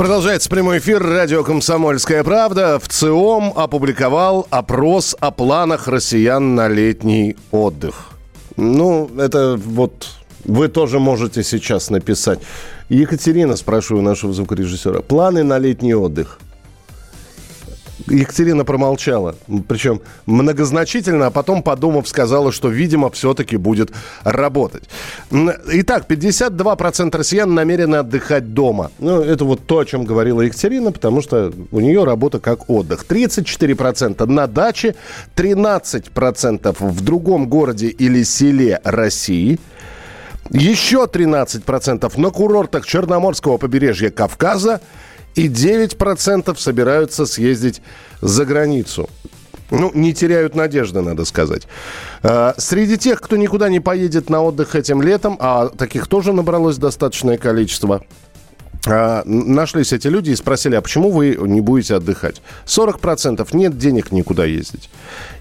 Продолжается прямой эфир радио «Комсомольская правда». В ЦИОМ опубликовал опрос о планах россиян на летний отдых. Ну, это вот вы тоже можете сейчас написать. Екатерина, спрашиваю нашего звукорежиссера. Планы на летний отдых – Екатерина промолчала. Причем многозначительно, а потом, подумав, сказала, что, видимо, все-таки будет работать. Итак, 52% россиян намерены отдыхать дома. Ну, это вот то, о чем говорила Екатерина, потому что у нее работа как отдых. 34% на даче, 13% в другом городе или селе России – еще 13% на курортах Черноморского побережья Кавказа и 9% собираются съездить за границу. Ну, не теряют надежды, надо сказать. А, среди тех, кто никуда не поедет на отдых этим летом, а таких тоже набралось достаточное количество, а, нашлись эти люди и спросили, а почему вы не будете отдыхать? 40% нет денег никуда ездить.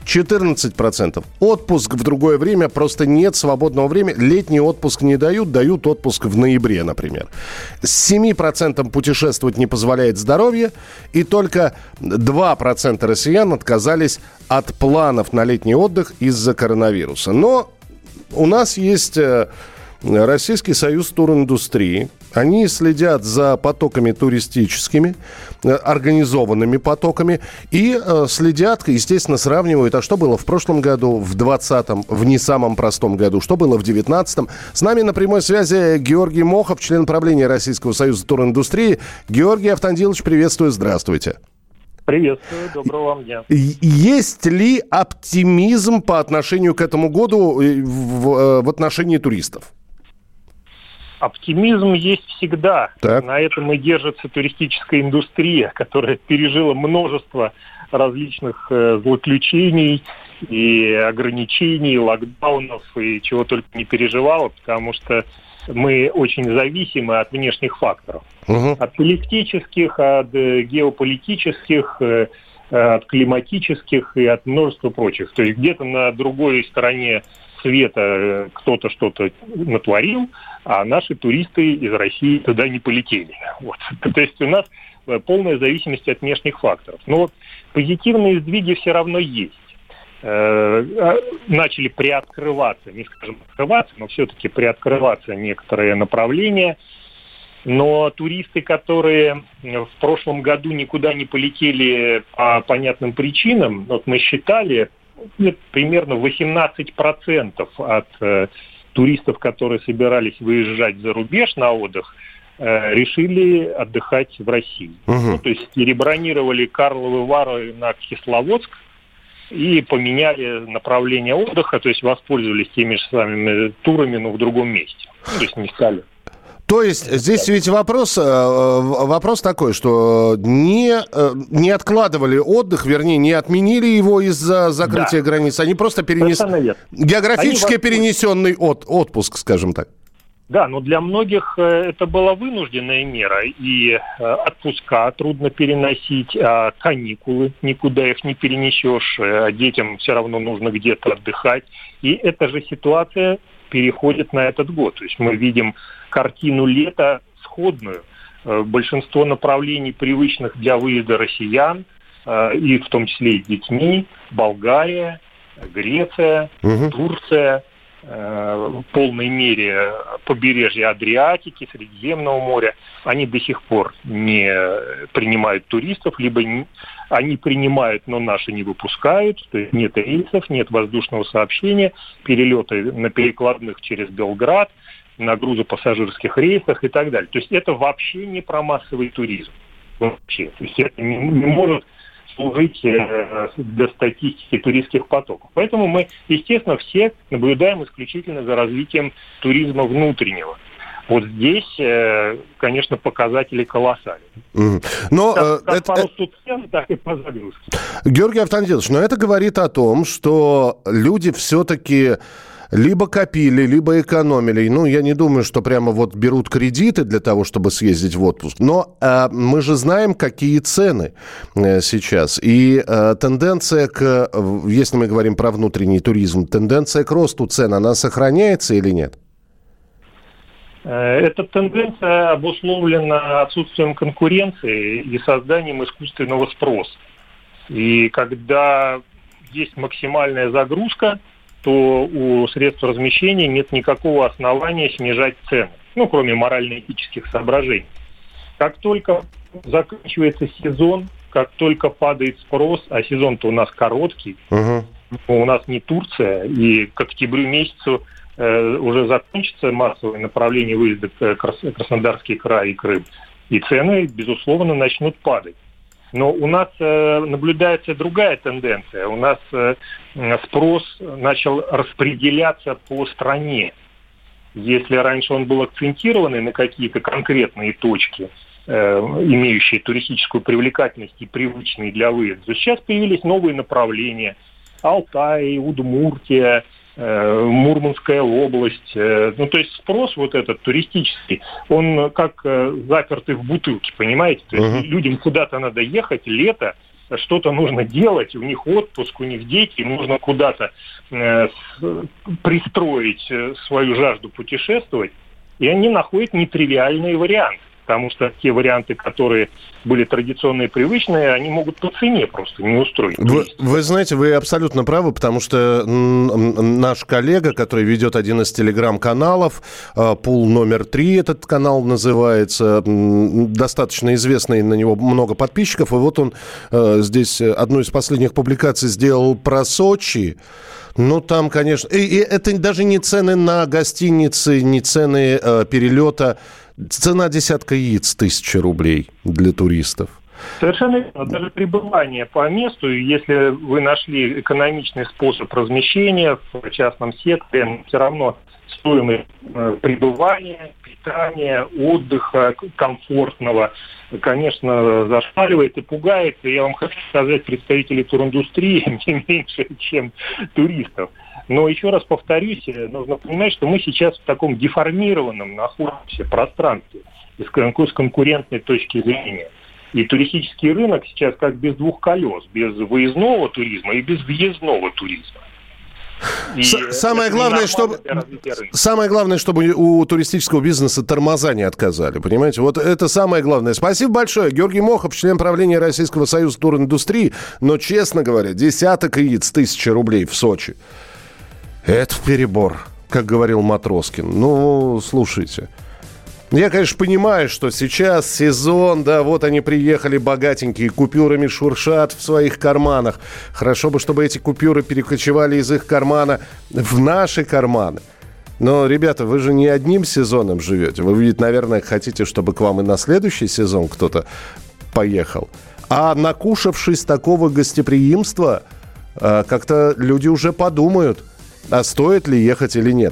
14% отпуск в другое время, просто нет свободного времени. Летний отпуск не дают, дают отпуск в ноябре, например. С 7% путешествовать не позволяет здоровье, и только 2% россиян отказались от планов на летний отдых из-за коронавируса. Но у нас есть э, Российский союз туриндустрии. Они следят за потоками туристическими, э, организованными потоками и э, следят, естественно, сравнивают, а что было в прошлом году, в 2020, в не самом простом году, что было в 2019. С нами на прямой связи Георгий Мохов, член правления Российского союза туриндустрии. Георгий Автандилович, приветствую, здравствуйте. Приветствую, доброго вам дня. Есть ли оптимизм по отношению к этому году э, в, в отношении туристов? Оптимизм есть всегда. Так. На этом и держится туристическая индустрия, которая пережила множество различных э, злоключений и ограничений, локдаунов и чего только не переживала, потому что мы очень зависимы от внешних факторов. Угу. От политических, от э, геополитических, э, от климатических и от множества прочих. То есть где-то на другой стороне света э, кто-то что-то натворил, а наши туристы из России туда не полетели. Вот. То есть у нас э, полная зависимость от внешних факторов. Но позитивные сдвиги все равно есть э, а, начали приоткрываться, не скажем открываться, но все-таки приоткрываться некоторые направления. Но туристы, которые в прошлом году никуда не полетели по понятным причинам, вот мы считали, нет, примерно 18% от э, туристов, которые собирались выезжать за рубеж на отдых, э, решили отдыхать в России. Угу. Ну, то есть перебронировали Карловы Вары на Кисловодск и поменяли направление отдыха, то есть воспользовались теми же самыми турами, но в другом месте. То есть не стали то есть здесь ведь вопрос, э, вопрос такой, что не, э, не откладывали отдых, вернее, не отменили его из-за закрытия да. границ, они просто перенесли... Географически они перенесенный от, отпуск, скажем так. Да, но для многих э, это была вынужденная мера, и отпуска трудно переносить, а каникулы никуда их не перенесешь, детям все равно нужно где-то отдыхать. И эта же ситуация переходит на этот год. То есть мы видим картину лета сходную. Э, большинство направлений, привычных для выезда россиян, э, и в том числе и с детьми, Болгария, Греция, угу. Турция, в полной мере побережье Адриатики, Средиземного моря, они до сих пор не принимают туристов, либо не, они принимают, но наши не выпускают, то есть нет рейсов, нет воздушного сообщения, перелеты на перекладных через Белград – на грузопассажирских рейсах и так далее. То есть это вообще не про массовый туризм. Вообще. То есть это не, не может служить э, для статистики туристских потоков. Поэтому мы, естественно, все наблюдаем исключительно за развитием туризма внутреннего. Вот здесь, э, конечно, показатели колоссальные. Но как, э, как это... по росту цен, так и по загрузке. Георгий Автандилович, но это говорит о том, что люди все-таки либо копили, либо экономили. Ну, я не думаю, что прямо вот берут кредиты для того, чтобы съездить в отпуск. Но э, мы же знаем, какие цены э, сейчас. И э, тенденция к, если мы говорим про внутренний туризм, тенденция к росту цен, она сохраняется или нет? Э, эта тенденция обусловлена отсутствием конкуренции и созданием искусственного спроса. И когда есть максимальная загрузка, то у средств размещения нет никакого основания снижать цены, ну, кроме морально-этических соображений. Как только заканчивается сезон, как только падает спрос, а сезон-то у нас короткий, uh-huh. у нас не Турция, и к октябрю месяцу э, уже закончится массовое направление выезда в Краснодарский край и Крым, и цены, безусловно, начнут падать. Но у нас э, наблюдается другая тенденция. У нас э, спрос начал распределяться по стране. Если раньше он был акцентированный на какие-то конкретные точки, э, имеющие туристическую привлекательность и привычные для выезда, сейчас появились новые направления. Алтай, Удмуртия, Мурманская область. Э, ну, то есть спрос вот этот туристический, он как э, запертый в бутылке, понимаете? То есть uh-huh. людям куда-то надо ехать, лето, что-то нужно делать, у них отпуск, у них дети, им нужно куда-то э, пристроить свою жажду путешествовать, и они находят нетривиальные варианты потому что те варианты, которые были традиционные, привычные, они могут по цене просто не устроить. Вы, вы знаете, вы абсолютно правы, потому что наш коллега, который ведет один из телеграм-каналов, а, пул номер три этот канал называется, достаточно известный, на него много подписчиков, и вот он а, здесь одну из последних публикаций сделал про Сочи, ну, там, конечно... И, и это даже не цены на гостиницы, не цены э, перелета Цена десятка яиц тысяча рублей для туристов. Совершенно верно. Даже пребывание по месту, если вы нашли экономичный способ размещения в частном секторе, все равно стоимость э, пребывания, питания, отдыха комфортного, конечно, зашпаливает и пугает. И я вам хочу сказать, представители туриндустрии не меньше, чем туристов. Но еще раз повторюсь, э, нужно понимать, что мы сейчас в таком деформированном находимся пространстве с конкурентной точки зрения. И туристический рынок сейчас как без двух колес, без выездного туризма и без въездного туризма. Самое главное, чтобы самое главное, чтобы у туристического бизнеса тормоза не отказали, понимаете? Вот это самое главное. Спасибо большое, Георгий Мохов, член правления Российского союза туриндустрии, но честно говоря, десяток яиц тысячи рублей в Сочи. Это перебор, как говорил Матроскин. Ну, слушайте. Я, конечно, понимаю, что сейчас сезон, да, вот они приехали богатенькие, купюрами шуршат в своих карманах. Хорошо бы, чтобы эти купюры перекочевали из их кармана в наши карманы. Но, ребята, вы же не одним сезоном живете. Вы, ведь, наверное, хотите, чтобы к вам и на следующий сезон кто-то поехал. А накушавшись такого гостеприимства, а, как-то люди уже подумают – а стоит ли ехать или нет.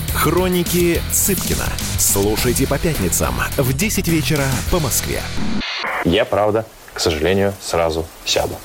Хроники Цыпкина. Слушайте по пятницам в 10 вечера по Москве. Я, правда, к сожалению, сразу сяду.